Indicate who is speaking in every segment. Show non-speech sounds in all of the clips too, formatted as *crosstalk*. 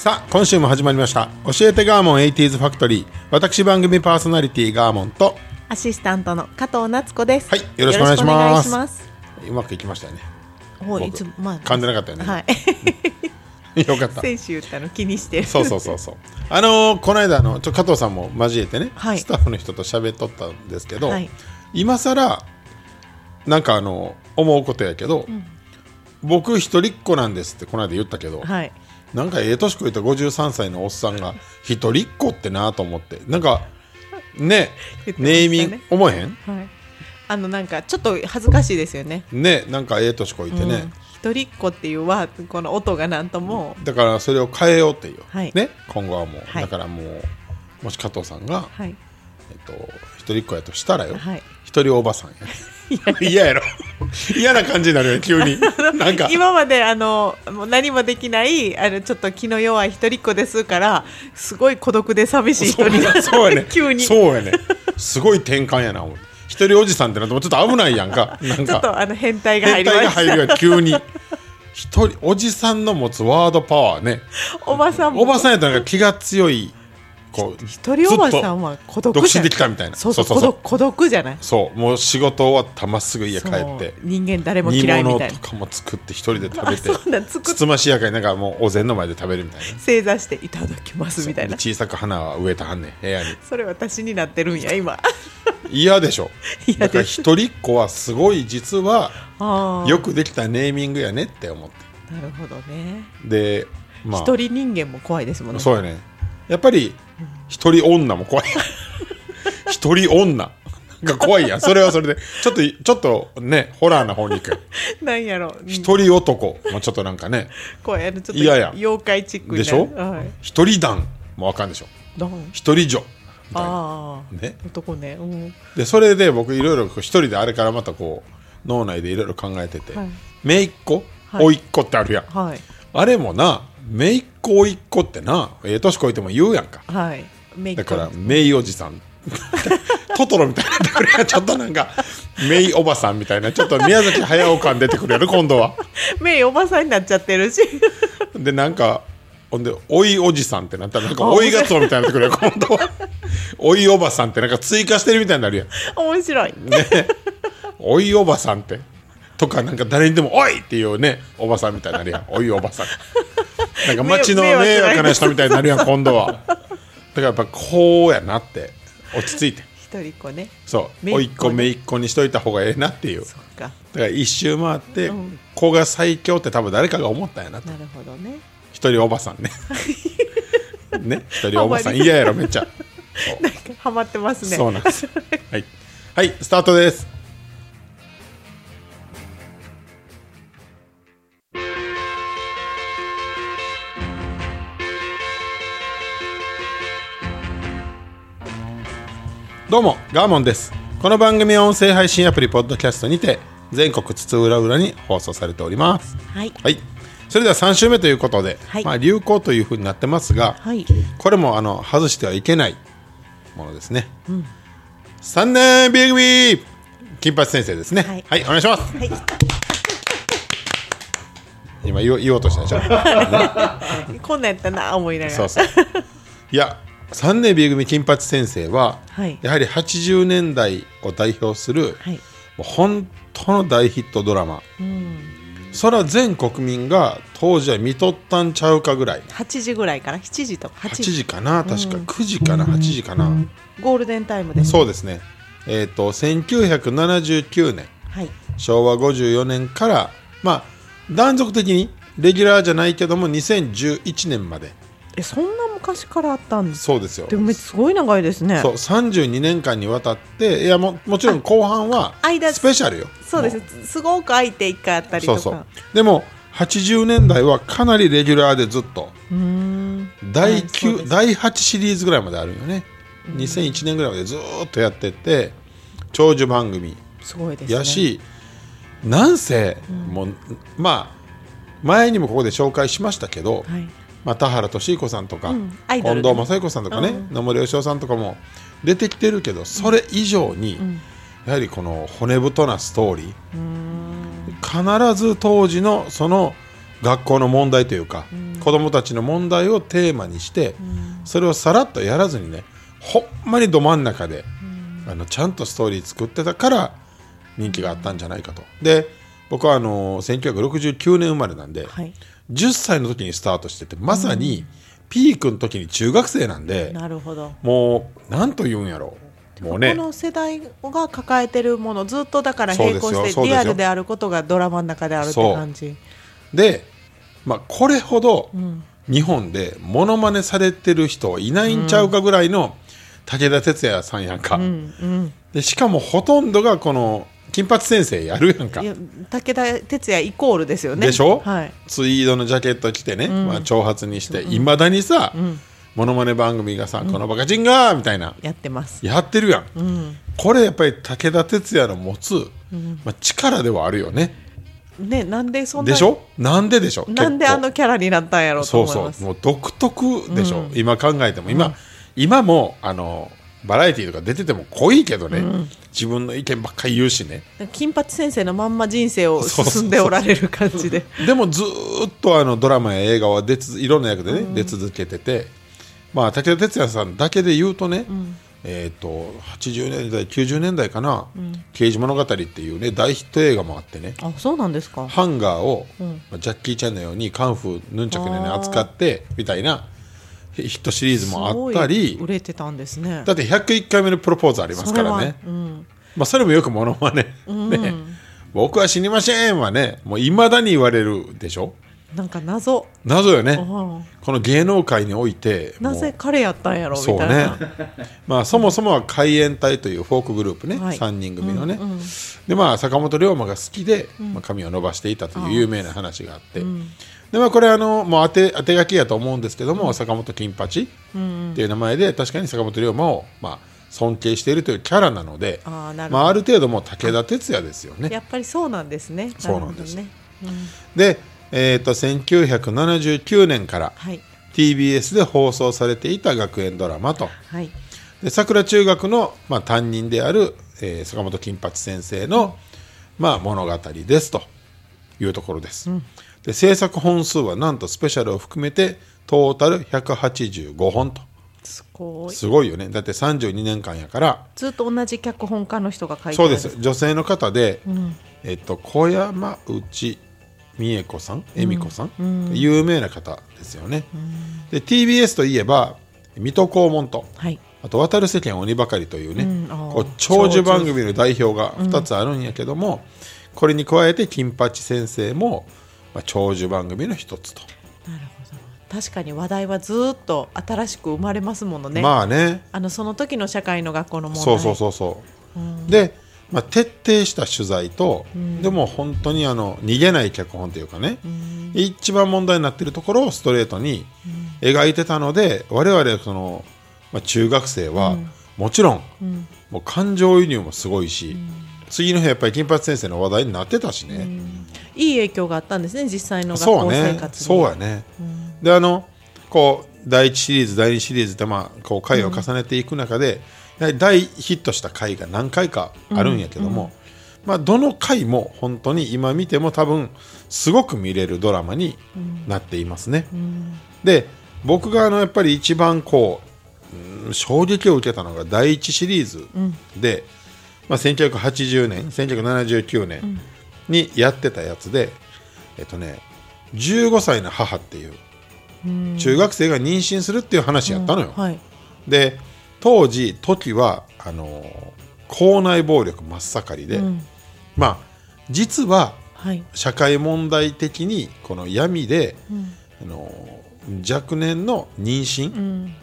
Speaker 1: さあ今週も始まりました。教えてガーモン 80s ファクトリー。私番組パーソナリティガーモンと。
Speaker 2: アシスタントの加藤夏子です。
Speaker 1: はいよろしくお願いします。うまくいきましたよね。僕
Speaker 2: ほういつもまあ
Speaker 1: 噛んでなかったよね。
Speaker 2: はい。*laughs*
Speaker 1: よかった。
Speaker 2: 先週言ったの気にしてる。
Speaker 1: そうそうそうそう。あのーこの間あのちょ加藤さんも交えてね、
Speaker 2: はい。
Speaker 1: スタッフの人と喋っとったんですけど、
Speaker 2: はい。
Speaker 1: 今さらなんかあの思うことやけど、僕一人っ子なんですってこの間言ったけど、
Speaker 2: はい。
Speaker 1: なんかええ年こいた53歳のおっさんが一人っ子ってなと思って。なんかねネーミング思えへん？
Speaker 2: はい。あのなんかちょっと恥ずかしいですよね。
Speaker 1: ねなんかええ年こいてね、
Speaker 2: うん。一人っ子っていうはこの音がなんとも、
Speaker 1: だからそれを変えようっていう、
Speaker 2: はい。
Speaker 1: ね？今後はもう、
Speaker 2: はい。
Speaker 1: だからもうもし加藤さんが、
Speaker 2: はい。
Speaker 1: えっと、一人っ子やとしたらよ、
Speaker 2: はい。
Speaker 1: 一人おばさんや *laughs* 嫌やろ。嫌な感じになるよね急に。なんか。
Speaker 2: 今まであのもう何もできないあのちょっと気の弱い一人っ子ですからすごい孤独で寂しい人。に
Speaker 1: そうそうやね。*laughs*
Speaker 2: 急に。
Speaker 1: そうやね。すごい転換やな一人おじさんってなってもちょっと危ないやんか。なん
Speaker 2: ちょっ
Speaker 1: か
Speaker 2: とあの変態が入
Speaker 1: 変態
Speaker 2: りました
Speaker 1: が入る急に。一人おじさんの持つワードパワーね。
Speaker 2: おばさんも。
Speaker 1: おばさんやったら気が強いこう
Speaker 2: 一人おばさんは孤独
Speaker 1: 独身できたみたいな。
Speaker 2: そうそう
Speaker 1: そう
Speaker 2: 孤独じゃない？
Speaker 1: そうもう仕事終わったらまっすぐ家帰って。
Speaker 2: 人間誰も
Speaker 1: 煮
Speaker 2: 嫌いみたいな。
Speaker 1: 物とかも作って一人で食べて
Speaker 2: あそんなん作っ
Speaker 1: つつましやかになんかもうお膳の前で食べるみたいな。
Speaker 2: 正座していただきます。みたいな
Speaker 1: で小さく花は植えたはんねん部屋に。
Speaker 2: それ私になってるんや今。
Speaker 1: 嫌でしょ。*laughs* だから一人っ子はすごい実はよくできたネーミングやねって思って。
Speaker 2: なるほどね。
Speaker 1: でまあ。
Speaker 2: 一人人間も怖いですもんね。
Speaker 1: そうやね。やっぱり一人女も怖い。一人女が怖いやん。それはそれで。ちょっとちょっとねホラーな方に行く。
Speaker 2: なんやろ。
Speaker 1: 一人男もちょっとなんかね。
Speaker 2: 怖いあのちょっと
Speaker 1: 嫌や
Speaker 2: 妖怪チック
Speaker 1: でしょ？
Speaker 2: はい。
Speaker 1: 一人団もあかんでしょ。一人女みたいな。ね。
Speaker 2: 男ね。うん。
Speaker 1: でそれで僕いろいろ一人であれからまたこう脳内でいろいろ考えてて、
Speaker 2: はい。
Speaker 1: 姪っ子？
Speaker 2: はい。
Speaker 1: 甥っ子ってあるやん、
Speaker 2: はい。
Speaker 1: あれもな姪っ子甥っ子ってなええ年こいても言うやんか。
Speaker 2: はいメイク
Speaker 1: だから姪おじさん。*laughs* トトロみたいになってくる。やんちょっとなんか姪おばさんみたいな。ちょっと宮崎駿感出てくるやろ今度は。*laughs*
Speaker 2: メイおばさんになっちゃってるし。*laughs*
Speaker 1: でなんかほんでおいおじさんってなったらなんか
Speaker 2: あ
Speaker 1: おいがつおみたいになってくるやん今度は。おいおばさんってなんか追加してるみたいになるやん。
Speaker 2: 面白い。
Speaker 1: ね。おいおばさんって。とかなんか誰にでも「おい!」っていうねおばさんみたいになるやん。おいおばさん。なんか街の
Speaker 2: 迷惑
Speaker 1: な人みたいになるやん今度は。だからやっぱこうやなって落ち着いて。
Speaker 2: 一人っ子ね。
Speaker 1: そう。
Speaker 2: 姪っ子ね。
Speaker 1: おいっ子めいっ子にしといた方がええなっていう。
Speaker 2: そっか。
Speaker 1: だから一周回って、
Speaker 2: うん。
Speaker 1: 子が最強って多分誰かが思ったんやなと。
Speaker 2: なるほどね。
Speaker 1: 一人おばさんね。*laughs* ね？一人おばさん。嫌やろめっちゃ。
Speaker 2: なんかハマってますね。
Speaker 1: そうなんです。はい、はい、スタートですどうもガーモンです。この番組は音声配信アプリポッドキャストにて全国津々浦々に放送されております。
Speaker 2: はい。
Speaker 1: はい。それでは3週目ということで、
Speaker 2: はい。
Speaker 1: まあ、流行というふうになってますが、
Speaker 2: はい。
Speaker 1: これもあの外してはいけないものですね、3年 B 組金八先生ですね。は、
Speaker 2: はいい
Speaker 1: お願いします。
Speaker 2: はい。
Speaker 1: 今言おう言おうとしたでしょ。*laughs*
Speaker 2: こんなんやったな思いながら。
Speaker 1: そうそう。いや3年 B 組金八先生は、
Speaker 2: はい。
Speaker 1: やはり80年代を代表する、
Speaker 2: はい。
Speaker 1: 本当の大ヒットドラマ、それは全国民が当時は見とったんちゃうかぐらい。
Speaker 2: 8時ぐらいから7時とか。8
Speaker 1: 8
Speaker 2: 時
Speaker 1: 時かな？確か。9時かな？8時かな、
Speaker 2: ゴールデンタイムです
Speaker 1: そうですね。えっ、と1979年。
Speaker 2: はい。
Speaker 1: 昭和54年からまあ断続的にレギュラーじゃないけども2011年まで
Speaker 2: えそんな昔からあったんです
Speaker 1: そうですよ。
Speaker 2: でもすごい長いですね。
Speaker 1: そう32年間にわたっていやももちろん後半は
Speaker 2: あ間
Speaker 1: スペシャルよ。
Speaker 2: そうです。
Speaker 1: も
Speaker 2: すごく空いて一回あったりとか。
Speaker 1: そうそう。でも80年代はかなりレギュラーでずっと。
Speaker 2: うーん。
Speaker 1: 第
Speaker 2: はいそう
Speaker 1: 9、
Speaker 2: です。
Speaker 1: 第8シリーズぐらいまであるよね、2001年ぐらいまでずーっとやってて長寿番組。
Speaker 2: すごいですね。
Speaker 1: やし、なんせ、もうまあ前にもここで紹介しましたけど、
Speaker 2: はい
Speaker 1: まあ、田原俊彦さんとか、
Speaker 2: うん
Speaker 1: 近藤正彦さんとかね、
Speaker 2: うん。
Speaker 1: 野村義雄さんとかも出てきてるけどそれ以上に、やはりこの骨太なストーリー必ず当時のその学校の問題というか、子供たちの問題をテーマにして、それをさらっとやらずにねほんまにど真ん中で、あのちゃんとストーリー作ってたから人気があったんじゃないかと。で僕はあの1969年生まれなんで、
Speaker 2: はい
Speaker 1: 10歳の時にスタートしててまさにピークの時に中学生なんで、
Speaker 2: なるほど。
Speaker 1: もうなんと言うんやろう。もうね。
Speaker 2: この世代が抱えてるものずっとだから並行してリアルであることがドラマの中であるって感じ。
Speaker 1: で、まあ、これほど日本でモノマネされてる人いないんちゃうかぐらいの武田鉄矢さんやんか、でしかもほとんどがこの金八先生やるやんか。
Speaker 2: いや武田鉄矢イコールですよね。
Speaker 1: でしょ、
Speaker 2: はい。
Speaker 1: ツイードのジャケット着てね、まあ、長髪にしていま、未だにさ、モノマネ番組がさ、このバカチンがーみたいな。
Speaker 2: やってます。
Speaker 1: やってるやん、これやっぱり武田鉄矢の持つ、まあ、力ではあるよね。
Speaker 2: ねなんでそんな
Speaker 1: でしょ？なんででしょ？
Speaker 2: なんであのキャラになったんやろうと
Speaker 1: そう
Speaker 2: 思います。
Speaker 1: そうもう独特でしょ、今考えても。今、今もあのバラエティーとか出てても濃いけどね、自分の意見ばっかり言うしね。
Speaker 2: 金八先生のまんま人生を進んでおられる感じで。*laughs*
Speaker 1: でもずーっとあのドラマや映画は出ついろんな役でね、出続けてて。まあ武田鉄矢さんだけで言うとね、えっ、と80年代90年代かな「刑事物語」っていうね大ヒット映画もあってね。
Speaker 2: あそうなんですか。
Speaker 1: ハンガーを、まあジャッキー・チェンのようにカンフーヌンチャクに扱ってみたいなヒヒットシリーズもあったり。
Speaker 2: 売れてたんですね。
Speaker 1: だって101回目のプロポーズありますからね。
Speaker 2: それはうん。
Speaker 1: まあ、それもよくモノマネ、ね。僕は死にませんはねもういまだに言われるでしょ。
Speaker 2: なんか謎。
Speaker 1: 謎よね。
Speaker 2: うん。
Speaker 1: この芸能界においてもう。
Speaker 2: なぜ彼やったんやろみ
Speaker 1: そうね。
Speaker 2: たいな、
Speaker 1: まあ、そもそもは海援隊というフォークグループね、
Speaker 2: はい。
Speaker 1: 3人組のね、でまあ坂本龍馬が好きで、まあ、髪を伸ばしていたという有名な話があって、でまあ、これあのもう当て当て書きやと思うんですけども、坂本金八っていう名前で確かに坂本龍馬を、まあ、尊敬しているというキャラなので
Speaker 2: あーなるほど。
Speaker 1: まあ、ある程度もう武田鉄矢ですよね。
Speaker 2: やっぱりそうなんですね。
Speaker 1: そうなんです。
Speaker 2: るほどね。
Speaker 1: で、えー、と1979年から
Speaker 2: はい。
Speaker 1: TBS で放送されていた学園ドラマと。
Speaker 2: はい。
Speaker 1: で桜中学の、まあ、担任である、えー坂本金八先生の、まあ、物語ですというところです、で制作本数はなんとスペシャルを含めてトータル185本と。
Speaker 2: すごい。
Speaker 1: すごいよね。だって32年間やから。
Speaker 2: ずっと同じ脚本家の人が書いて
Speaker 1: そうです。女性の方で、えっと、小山内美恵子さん恵美子さん、有名な方ですよね、で TBS といえば水戸黄門と。
Speaker 2: はい。
Speaker 1: あと「渡る世間鬼ばかり」というね、こう長寿番組の代表が2つあるんやけども、これに加えて金八先生も、まあ、長寿番組の一つと、
Speaker 2: なるほど。確かに話題はずっと新しく生まれますものね、
Speaker 1: まあね。
Speaker 2: あのその時の社会の学校の問題。
Speaker 1: そうそうそうそう、で、まあ、徹底した取材と、でも本当にあの逃げない脚本というかね、一番問題になっているところをストレートに描いてたので我々その、まあ、中学生は、もちろん、もう感情移入もすごいし、次の日やっぱり金八先生の話題になってたしね、
Speaker 2: いい影響があったんですね実際の学校
Speaker 1: そうね。
Speaker 2: 生活に。
Speaker 1: そうやね、であのこう第1シリーズ第2シリーズってまあこう回を重ねていく中で、やはり大ヒットした回が何回かあるんやけども、まあ、どの回も本当に今見ても多分すごく見れるドラマになっていますね、で僕があのやっぱり一番こううん衝撃を受けたのが第1シリーズで、まあ、1980年1979年にやってたやつでえっとね15歳の母っていう中学生が妊娠するっていう話やったのよ、
Speaker 2: はい。
Speaker 1: で当時時はあの校内暴力真っ盛りで、まあ実は
Speaker 2: はい。
Speaker 1: 社会問題的にこの闇で、あの若年の妊娠、
Speaker 2: うん。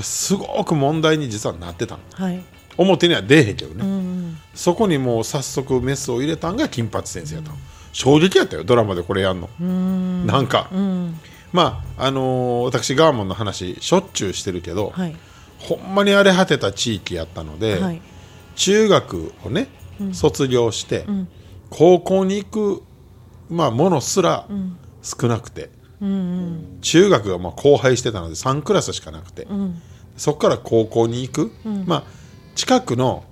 Speaker 1: すごく問題に実はなってたの。
Speaker 2: はい
Speaker 1: 表には出えへんけどね、
Speaker 2: うん
Speaker 1: そこにもう早速メスを入れたんが金八先生やったの、衝撃やったよドラマでこれやんの、
Speaker 2: うん。
Speaker 1: なんか、
Speaker 2: うん。
Speaker 1: まああのー私ガーモンの話しょっちゅうしてるけど、
Speaker 2: はい。
Speaker 1: ほんまに荒れ果てた地域やったので、
Speaker 2: はい。
Speaker 1: 中学をね、卒業して、
Speaker 2: ん。
Speaker 1: 高校に行く、まあ、ものすら少なくて、
Speaker 2: うんうん。
Speaker 1: 中学がまあ荒廃してたので3クラスしかなくて、
Speaker 2: うん。
Speaker 1: そこから高校に行く、まあ、近くの、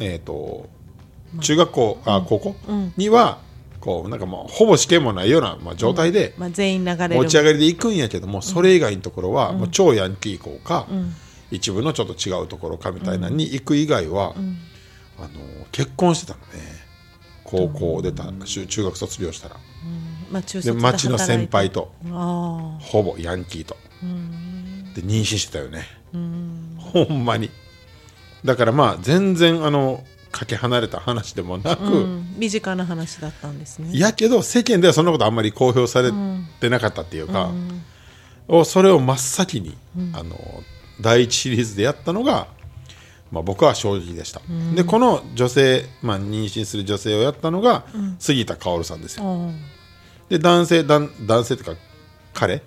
Speaker 1: えー、と中学校、あ高校、
Speaker 2: うん。
Speaker 1: にはこうなんかもうほぼ試験もないような、まあ、状態で
Speaker 2: まあ全員流れる。
Speaker 1: 持ち上がりで行くんやけども、それ以外のところは、もう超ヤンキー校か、
Speaker 2: ん。
Speaker 1: 一部のちょっと違うところかみたいなのに行く以外は、あの結婚してたのね。高校出た、中中学卒業したら。
Speaker 2: まあ中
Speaker 1: で町の先輩
Speaker 2: と
Speaker 1: ほぼヤンキーと。で妊娠してたよね。ほんまにだからまあ全然あのかけ離れた話でもなく、
Speaker 2: あ、うん、身近な話だったんですね。
Speaker 1: やけど世間ではそんなことあんまり公表されてなかったっていうか、おそれを真っ先に、あの第一シリーズでやったのが、まあ、僕は正直でした、でこの女性、まあ、妊娠する女性をやったのが、杉田薫さんですよ。
Speaker 2: あ
Speaker 1: で男性男男性というか彼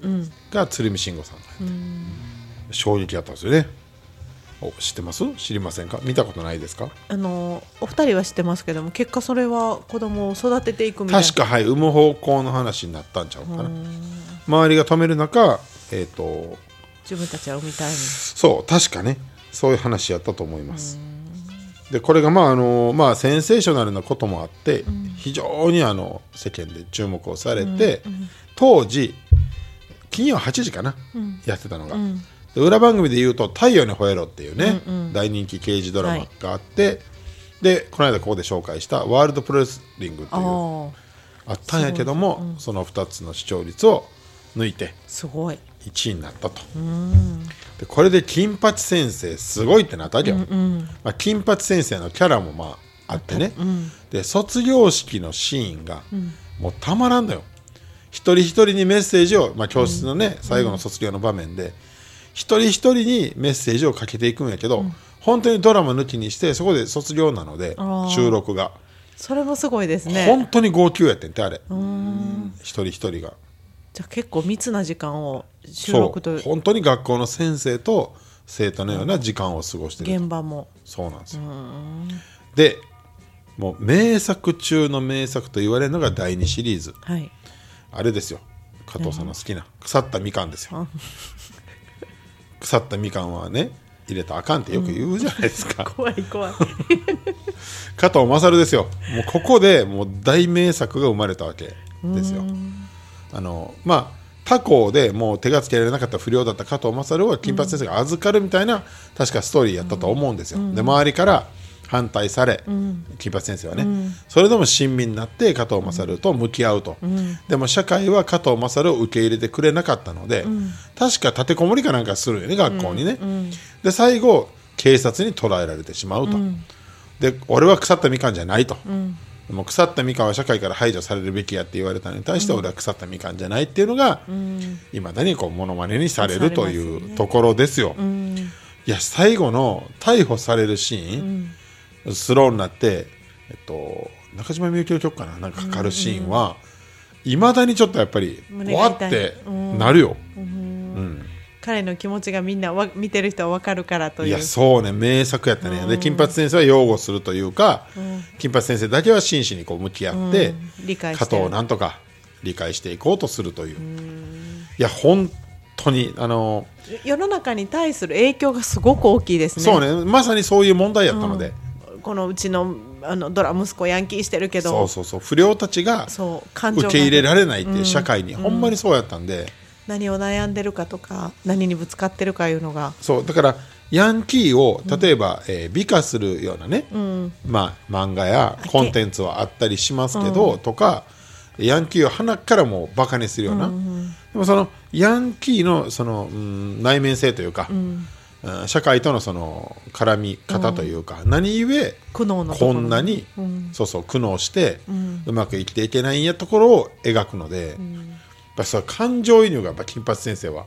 Speaker 1: が鶴見慎吾さん、衝撃やったんですよね。お知ってます？知りませんか？見たことないですか？
Speaker 2: あのお二人は知ってますけども結果それは子供を育てていくみたいな。
Speaker 1: 確かはい産む方向の話になったんちゃうかな。周りが止める中えっ、と
Speaker 2: 自分たちは産みたいに。
Speaker 1: そう確かね。そういう話やったと思います。でこれがまああのまあセンセーショナルなこともあって、非常にあの世間で注目をされて、当時金曜8時かな、やってたのが、で裏番組で言うと「太陽に吠えろ」っていうね、大人気刑事ドラマがあって、でこの間ここで紹介した「ワールドプロレスリング」っていう
Speaker 2: あ
Speaker 1: ったんやけども、その2つの視聴率を抜いて
Speaker 2: すごい。
Speaker 1: 1位になったと。でこれで金八先生すごいってなったわけよ、まあ、金八先生のキャラもまああってね、で卒業式のシーンがもうたまらんのよ。一人一人にメッセージを、まあ、教室のね、最後の卒業の場面で一人一人にメッセージをかけていくんやけど、本当にドラマ抜きにしてそこで卒業なので収録が、
Speaker 2: それもすごいですね。
Speaker 1: 本当に号泣やってんてあれ。一人一人が。
Speaker 2: じゃあ結構密な時間を収
Speaker 1: そ
Speaker 2: 録と
Speaker 1: う。本当に学校の先生と生徒のような時間を過ごしてる
Speaker 2: 現場も。
Speaker 1: そうなんですよ。でもう名作中の名作と言われるのが第2シリーズ。
Speaker 2: はい。
Speaker 1: あれですよ。加藤さんの好きな腐ったみかんですよ腐ったみかんはね入れたらあかんってよく言うじゃないですか、
Speaker 2: 怖 *laughs* い怖い。*laughs*
Speaker 1: 加藤勝ですよ。もうここでもう大名作が生まれたわけですよ。あのまあ他校でもう手がつけられなかった不良だった加藤勝を金八先生が預かるみたいな、確かストーリーやったと思うんですよ、で周りから反対され、金八先生はね、それでも親身になって加藤勝と向き合うと、でも社会は加藤勝を受け入れてくれなかったので、確か立てこもりかなんかするよね学校にね、で最後警察に捕らえられてしまうと、で俺は腐ったみかんじゃないと、もう腐ったみかんは社会から排除されるべきやって言われたのに対して俺は腐ったみかんじゃないっていうのがいま、だにこうモノマネにされるというところですよ。いや最後の逮捕されるシーン、スローになって、えっと、中島みゆきの曲かな？なんかかかるシーンはいま、だにちょっとやっぱりわってなるよ。
Speaker 2: 彼の気持ちがみんなわ見てる人は分かるからという。
Speaker 1: いやそうね。名作やったね、で金八先生は擁護するというか、金八先生だけは真摯にこう向き合って、
Speaker 2: うん。理解
Speaker 1: 加藤をなんとか理解していこうとするという、いや本当にあの
Speaker 2: 世の中に対する影響がすごく大きいですね。
Speaker 1: そうね。まさにそういう問題やったので、
Speaker 2: このうちのあのドラ息子ヤンキーしてるけど
Speaker 1: そうそうそう。不良たちが
Speaker 2: そう感情が
Speaker 1: 受け入れられないって社会に。ほんまにそうやったんで、
Speaker 2: 何を悩んでるかとか何にぶつかってるかいうのが。
Speaker 1: そうだからヤンキーを例えば、えー美化するようなね、まあ、漫画やコンテンツはあったりしますけど、とかヤンキーを鼻からもバカにするような、でもそのヤンキーのその、うん内面性というか、うん社会とのその絡み方というか、何故
Speaker 2: 苦悩のとこ
Speaker 1: んなに、そうそう苦悩して、うまく生きていけないんやところを描くので、やっぱそう感情移入がやっぱ金八先生は。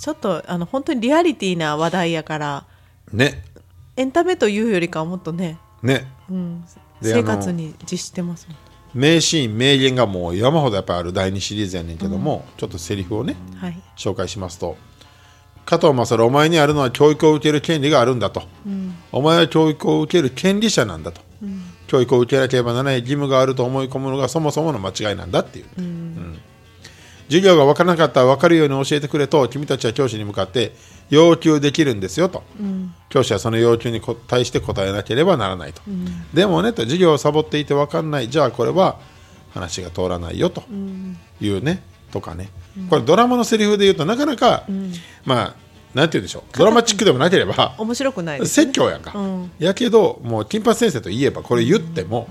Speaker 2: ちょっとあの本当にリアリティな話題やから
Speaker 1: ね。
Speaker 2: エンタメというよりかはもっとね、
Speaker 1: ね。
Speaker 2: うん、
Speaker 1: で
Speaker 2: 生活に実してますもん。
Speaker 1: 名シーン名言がもう山ほどやっぱりある第2シリーズやねんけども、ちょっとセリフをね
Speaker 2: はい。
Speaker 1: 紹介しますと加藤勝お前にあるのは教育を受ける権利があるんだと、お前は教育を受ける権利者なんだと、教育を受けなければならない義務があると思い込むのがそもそもの間違いなんだっていう、うん。授業が分からなかったら分かるように教えてくれと君たちは教師に向かって要求できるんですよと、教師はその要求にこ対して答えなければならないと、でもねと授業をサボっていて分かんない。じゃあこれは話が通らないよというね、とかね。これドラマのセリフで言うとなかなか、まあなんて言うんでしょう。ドラマチックでもなければ
Speaker 2: 面白くないね。
Speaker 1: 説教やんか、
Speaker 2: うん。
Speaker 1: やけどもう金八先生といえばこれ言っても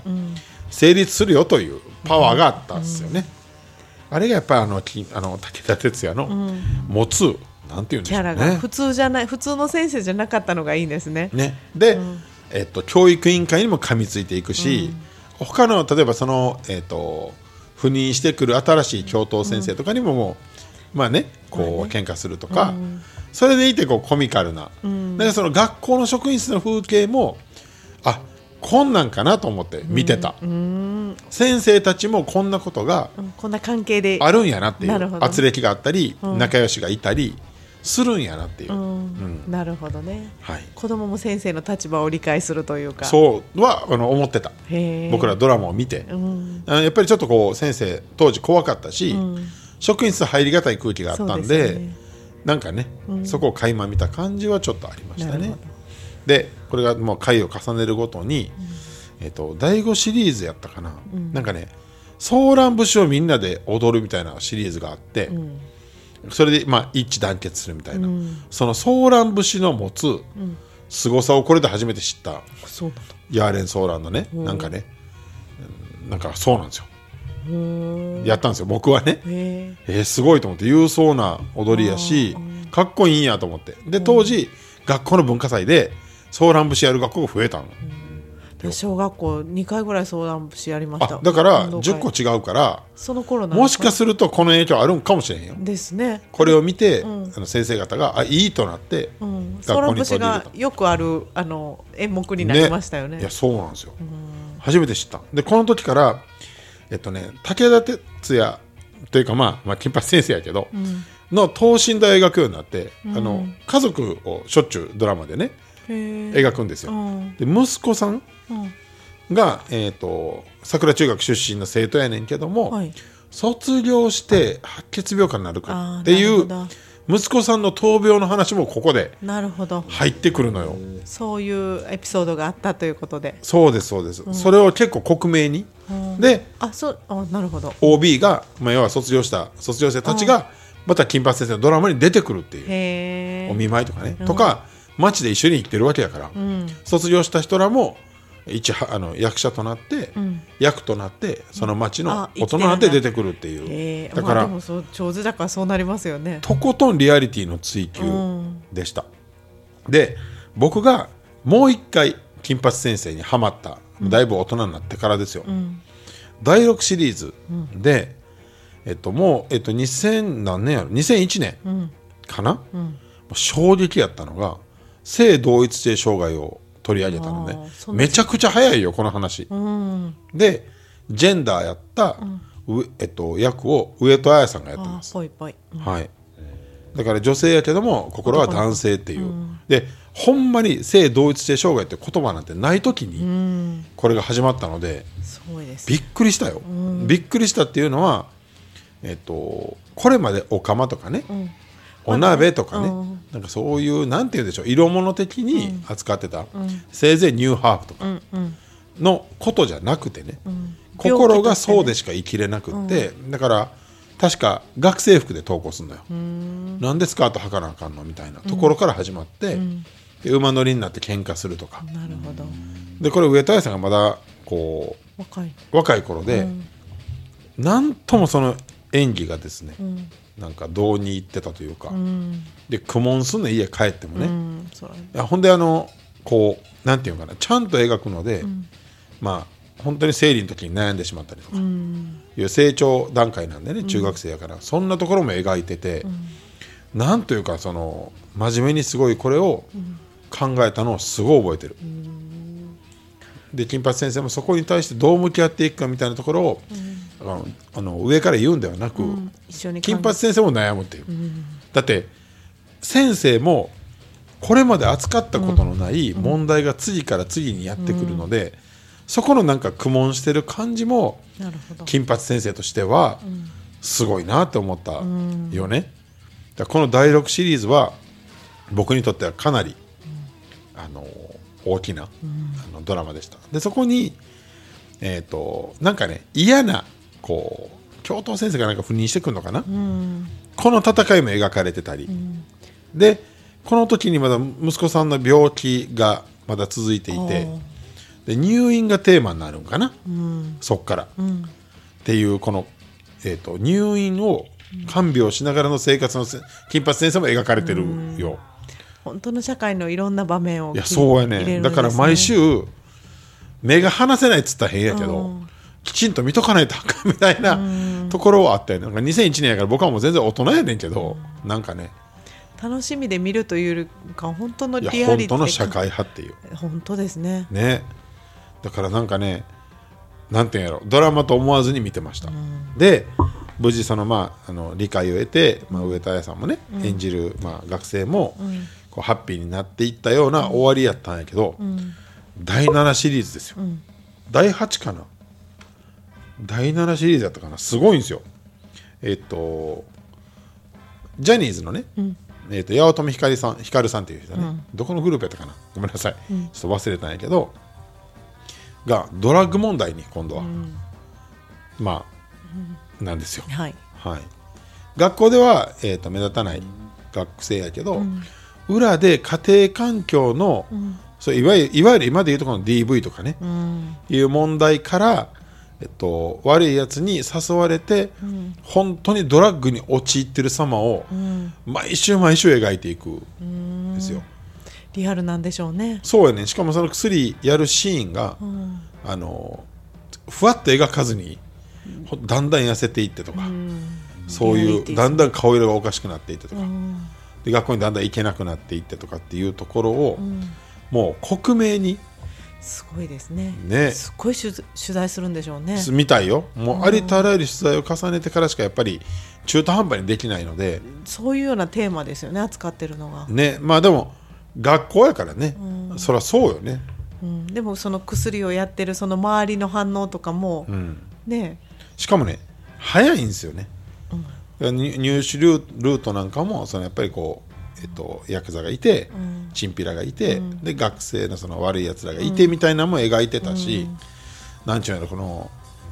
Speaker 1: 成立するよというパワーがあったんですよね、あれがやっぱりあのきあの武田鉄矢の持つ、なんていうんで
Speaker 2: キャ
Speaker 1: しょうね。
Speaker 2: ラが普通じゃない普通の先生じゃなかったのがいいですね。
Speaker 1: ね。で、えっと、教育委員会にも噛みついていくし、他の例えばその、えっと、赴任してくる新しい教頭先生とかにももう、まあねこう喧嘩するとか、それでいてこうコミカルな、だからその学校の職員室の風景もあこんなんかなと思って見てた、先生たちもこんなことが
Speaker 2: うんこんな関係で。
Speaker 1: あるんやなっていう
Speaker 2: なるほど。
Speaker 1: 圧力があったり、仲良しがいたりするんやなっていう、
Speaker 2: うん。なるほどね。
Speaker 1: はい、
Speaker 2: 子供も先生の立場を理解するというか。
Speaker 1: そうはあの思ってた。僕らドラマを見て、
Speaker 2: うん。
Speaker 1: やっぱりちょっとこう先生当時怖かったし、
Speaker 2: ん。
Speaker 1: 職員室入りがたい空気があったんで
Speaker 2: ね。
Speaker 1: なんかね、そこを垣間見た感じはちょっとありましたね。でこれがもう回を重ねるごとに、えっと第5シリーズやったかな、なんかね「ソーラン節をみんなで踊る」みたいなシリーズがあって、それでまあ一致団結するみたいな、そのソーラン節の持つ凄さをこれで初めて知った。ヤーレン・ソーランのね、なんかねうんなんかそうなんですよ。やったんですよ僕はね。
Speaker 2: え
Speaker 1: えーすごいと思って勇壮な踊りやしかっこいいんやと思って。で当時学校の文化祭でソーラン節やる学校が増えたの。
Speaker 2: で小学校2回ぐらい相談しやりました。
Speaker 1: あだから
Speaker 2: 運動会。
Speaker 1: 10個違うから
Speaker 2: その頃
Speaker 1: もしか
Speaker 2: す
Speaker 1: するとこの影響あるんかもしれへんよ。
Speaker 2: ですね。
Speaker 1: これを見て、
Speaker 2: ん。
Speaker 1: あの先生方があいいとなって、
Speaker 2: うん。ソーラン
Speaker 1: 学校に
Speaker 2: 節がよくあるあの演目になりましたよね。
Speaker 1: いやそうなんですよ、初めて知った。でこの時からえっとね武田鉄矢というかまあ、まあ、金八先生やけど、の等身大を描くようになって、あの家族をしょっちゅうドラマでね描くんですよ、
Speaker 2: うん。
Speaker 1: で息子さん
Speaker 2: うん。
Speaker 1: が、えー、と桜中学出身の生徒やねんけども、
Speaker 2: はい。
Speaker 1: 卒業して白血病かになる
Speaker 2: あ
Speaker 1: か
Speaker 2: ー
Speaker 1: っていう息子さんの闘病の話もここで入ってくるのよ、
Speaker 2: そういうエピソードがあったということで。
Speaker 1: そうですそうです、それを結構克明に、で
Speaker 2: あそうあなるほど。
Speaker 1: OB が、まあ、要は卒業した卒業生たちがまた金八先生のドラマに出てくるっていう。お見舞いとかね、とか街で一緒に生きてるわけやから、卒業した人らも一はあの役者となって、役となってその街の
Speaker 2: あ
Speaker 1: 大人になって出てくるっていう、
Speaker 2: へえ
Speaker 1: だから、
Speaker 2: まあ、でもそう上手だからそうなりますよね。
Speaker 1: とことんリアリティの追求でした、で僕がもう一回金八先生にはまっただいぶ大人になってからですよ、第6シリーズで、えっと、もう、えっと、2000何年やろ？2001年かな、衝撃やったのが性同一性障害を取り上げたのね。めちゃくちゃ早いよこの話、
Speaker 2: うん。
Speaker 1: でジェンダーやった、うえっと、役を上戸彩さんがやって
Speaker 2: あ
Speaker 1: ます。
Speaker 2: ぽいぽい。
Speaker 1: はい、だから女性やけども心は男性っていう、でほんまに性同一性障害って言葉なんてない時にこれが始まったのでびっくりしたよ、びっくりしたっていうのは、えっと、これまでお釜とかね、お鍋とかね、
Speaker 2: うん。
Speaker 1: なんかそういうなんて言うんでしょう色物的に扱ってた、せいぜいニューハーフとか。のことじゃなくてね、心がそうでしか生きれなくって、だから確か学生服で登校するのよ、なんでスカート履かなあかんのみたいな。ところから始まって、で馬乗りになって喧嘩するとか。
Speaker 2: なるほど。
Speaker 1: でこれ上戸彩さんがまだこ
Speaker 2: 若い、
Speaker 1: う若い頃で、なんともその演技がですね、
Speaker 2: うん
Speaker 1: なんかどうにいってたというか、
Speaker 2: うん。
Speaker 1: で苦悶すんね家帰ってもね、い
Speaker 2: うんそう
Speaker 1: やほんであのこうなんていうのかなちゃんと描くので、まあ本当に生理の時に悩んでしまったりとか、
Speaker 2: うん。
Speaker 1: いう成長段階なんでね中学生やから、そんなところも描いてて、なんというかその真面目にすごいこれを考えたのをすごい覚えてる。で金八先生もそこに対してどう向き合っていくかみたいなところを、あのあの上から言うんではなく、
Speaker 2: 一緒に考え
Speaker 1: 金八先生も悩むっていう、だって先生もこれまで扱ったことのない問題が次から次にやってくるので、そこのなんか苦悶してる感じも金八先生としてはすごいなって思ったよね。だこの第6シリーズは僕にとってはかなり、あの大きな、あのドラマでした。でそこに、えー、となんかね嫌なこう教頭先生がなんか赴任してくるのかな、この戦いも描かれてたり、でこの時にまだ息子さんの病気がまだ続いていてで入院がテーマになるんかな、そっから、っていうこの、えー、と入院を看病しながらの生活のせ金八先生も描かれてるよ。
Speaker 2: 本当の社会のいろんな場面を
Speaker 1: いやそうやねだから毎週目が離せないっつったら変やけど、きちんと見とかないとあかんみたいなところはあったよね。なんか2001年やから僕はもう全然大人やねんけど、なんかね。
Speaker 2: 楽しみで見るというか本当のリアリティ
Speaker 1: 本当の社会派っていう。
Speaker 2: 本当ですね。
Speaker 1: ね。だからなんかねなんていうんやろ。ドラマと思わずに見てました、で無事そのまああの理解を得て、まあ、上田彩さんもね、演じる、まあ、学生も、こうハッピーになっていったような終わりやったんやけど、第7シリーズですよ、第8かな第7シリーズやったかな。すごいんですよ。えっとジャニーズのね、えっと八乙女ひかりさんひかるさんっていう人ね、どこのグループやったかな。ごめんなさい、ちょっと忘れたんやけど。がドラッグ問題に今度は、まあなんですよ、
Speaker 2: はい。
Speaker 1: はい、学校では、えー、と目立たない学生やけど、裏で家庭環境の、そういわゆるいわゆる今でいうとこの DV とかね、いう問題から、えっと、悪いやつに誘われて、本当にドラッグに陥ってる様を、毎週毎週描いていく。んですよ。
Speaker 2: リアルなんでしょうね。
Speaker 1: そうやねしかもその薬やるシーンが、あのふわっと描かずにほだんだん痩せていってとか、そういうだんだん顔色がおかしくなっていってとか、で学校にだんだん行けなくなっていってとかっていうところを、もう克明に
Speaker 2: すごいですね。
Speaker 1: ね。
Speaker 2: すっごい取取材するんでしょうね。
Speaker 1: 見たいよ。もうありとあらゆる取材を重ねてからしかやっぱり中途半端にできないので、
Speaker 2: そういうようなテーマですよね扱ってるのが、
Speaker 1: ね。まあでも学校やからね、そりゃそうよね。
Speaker 2: うん、でもその薬をやってるその周りの反応とかも、
Speaker 1: うん。
Speaker 2: ね。
Speaker 1: しかもね早いんですよね、入入手ルールートなんかもそのやっぱりこう、えっと、ヤクザがいて、チンピラがいて、で学生のその悪いやつらがいてみたいなのも描いてたし、なんちゅうのこの、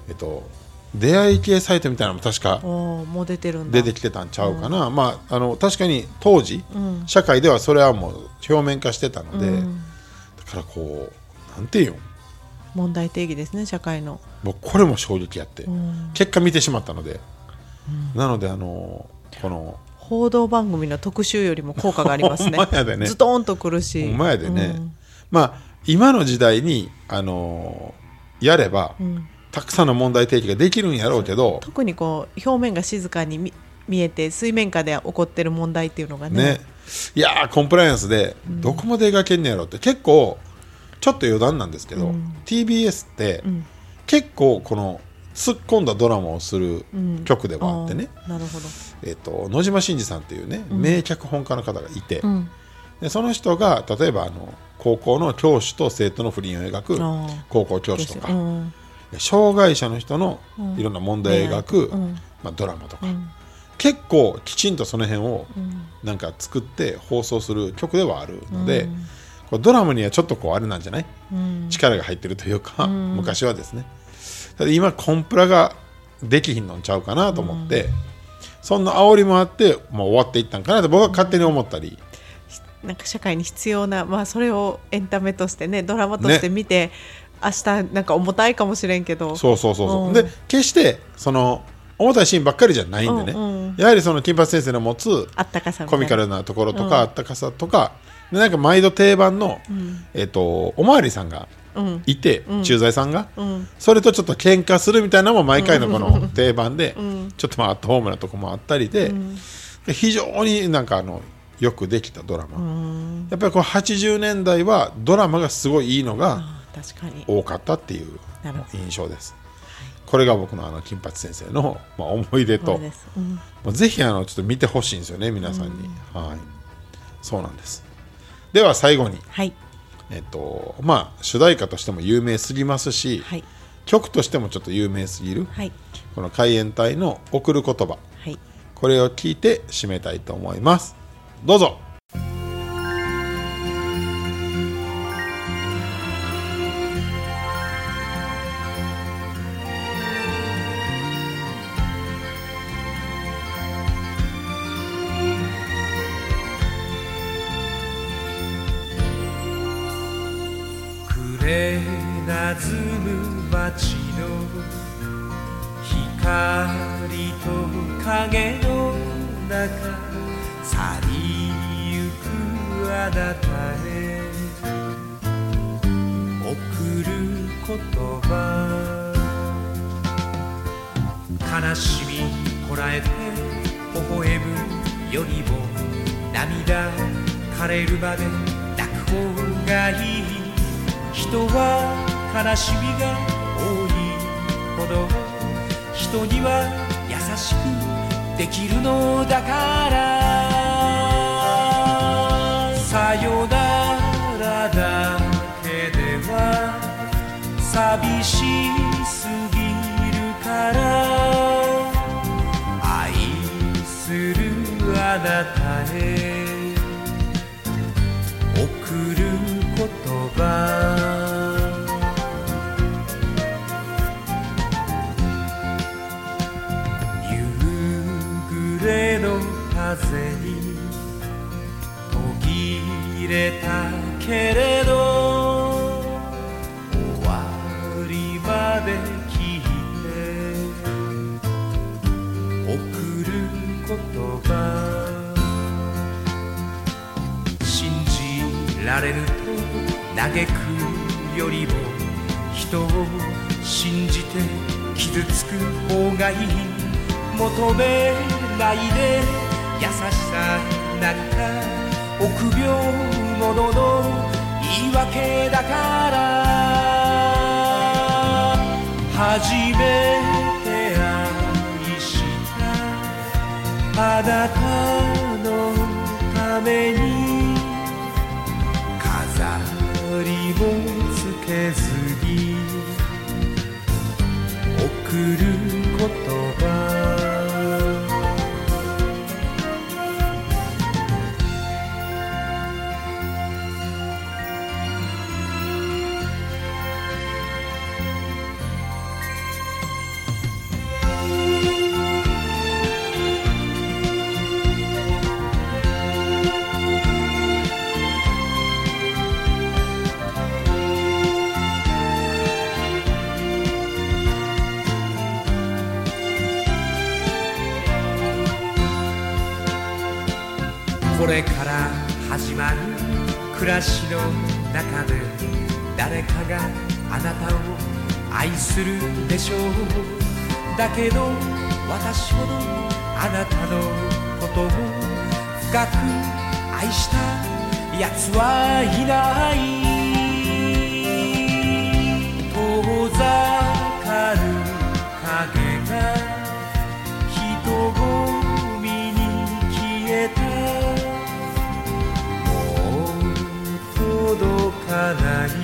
Speaker 1: えっと、出会い系サイトみたいなのも確か
Speaker 2: 出て
Speaker 1: きてたんちゃうかな、まああの確かに当時、社会ではそれはもう表面化してたので、だからこうなんていうん？
Speaker 2: 問題定義ですね社会の。
Speaker 1: 僕これも衝撃やって、結果見てしまったので、なのであのこの
Speaker 2: 報道番組の特集よりも効果がありますね。*laughs*
Speaker 1: ね。
Speaker 2: ズドーンとくるし。
Speaker 1: ほんまやでね、
Speaker 2: うん。
Speaker 1: まあ今の時代にあのやれば、たくさんの問題提起ができるんやろうけど
Speaker 2: 特にこう表面が静かに見見えて水面下で起こってる問題っていうのがね。
Speaker 1: ね。いやーコンプライアンスでどこまで描けんねやろうって結構ちょっと余談なんですけど、TBS って、結構この突っ込んだドラマをする局ではあってね、
Speaker 2: あーなるほど。
Speaker 1: えっと野島伸司さんっていうね、名脚本家の方がいて、
Speaker 2: ん。
Speaker 1: でその人が例えばあの高校の教師と生徒の不倫を描く高校教師とか、障害者の人のいろんな問題を描く、
Speaker 2: うん。
Speaker 1: まあ、ドラマとか、結構きちんとその辺をなんか作って放送する曲ではあるので、こうドラマにはちょっとこうあれなんじゃない、力が入ってるというか、昔はですね今コンプラができひんのんちゃうかなと思って、そんな煽りもあって、まあ、終わっていったんかなと僕は勝手に思ったり、
Speaker 2: なんか社会に必要な、まあ、それをエンタメとしてねドラマとして見て、明日なんか重たいかもしれんけど。
Speaker 1: そうそうそうそう、
Speaker 2: うん。
Speaker 1: で決してその重たいシーンばっかりじゃないんでね、
Speaker 2: うんうん
Speaker 1: やはりその金八先生の持つ
Speaker 2: あったかさ
Speaker 1: コミカルなところとか、あったかさとか。でなんか毎度定番の、えっとおまわりさんが
Speaker 2: うん。
Speaker 1: いて、駐在さんが、
Speaker 2: ん。
Speaker 1: それとちょっと喧嘩するみたいなのも毎回のこの定番で、ちょっとまあアットホームなとこもあったりで、非常になんかあのよくできたドラマ。やっぱりこの80年代はドラマがすごいいいのが多かったっていう印象です。これが僕のあの金八先生の、まあ、思い出と
Speaker 2: そうん。
Speaker 1: ぜひあのちょっと見てほしいんですよね皆さんに、はい。そうなんです。では最後に。
Speaker 2: はい
Speaker 1: えっとまあ主題歌としても有名すぎますし、
Speaker 2: はい。
Speaker 1: 曲としてもちょっと有名すぎる、
Speaker 2: はい。
Speaker 1: この海援隊の「送る言葉。
Speaker 2: はい」
Speaker 1: これを聞いて締めたいと思います。どうぞ
Speaker 3: くれなずむ街の光と影の中去りゆくあなたへ。送る言葉。悲しみこらえて微笑むよりも涙枯れるまで泣く方がいい。人は悲しみが多いほど人には優しくできるのだから。さよならだけでは寂しすぎるから。愛するあなたへ送る言葉。けれど終わりまで聞いて送る言葉。信じられぬと嘆くよりも人を信じて傷つく方がいい。求めないで優しさなんか臆病者の言い訳だから初めて愛した。あなた。のた。めに飾りもつけずに送る暮らしの中で誰かがあなたを愛するでしょう。だけど私ほどあなたのことを深く愛したやつはいない。ない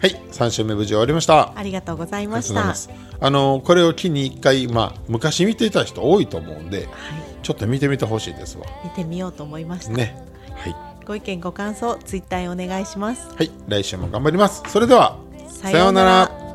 Speaker 1: はい3週目無事終わりました。
Speaker 2: ありがとうございました。
Speaker 1: あのこれを機に一回まあ昔見ていた人多いと思うんで
Speaker 2: はい。
Speaker 1: ちょっと見てみてほしいですわ。
Speaker 2: 見てみようと思いました、
Speaker 1: ね。はい。
Speaker 2: ご意見ご感想ツイッターへお願いします。
Speaker 1: はい来週も頑張ります。それでは
Speaker 2: さようなら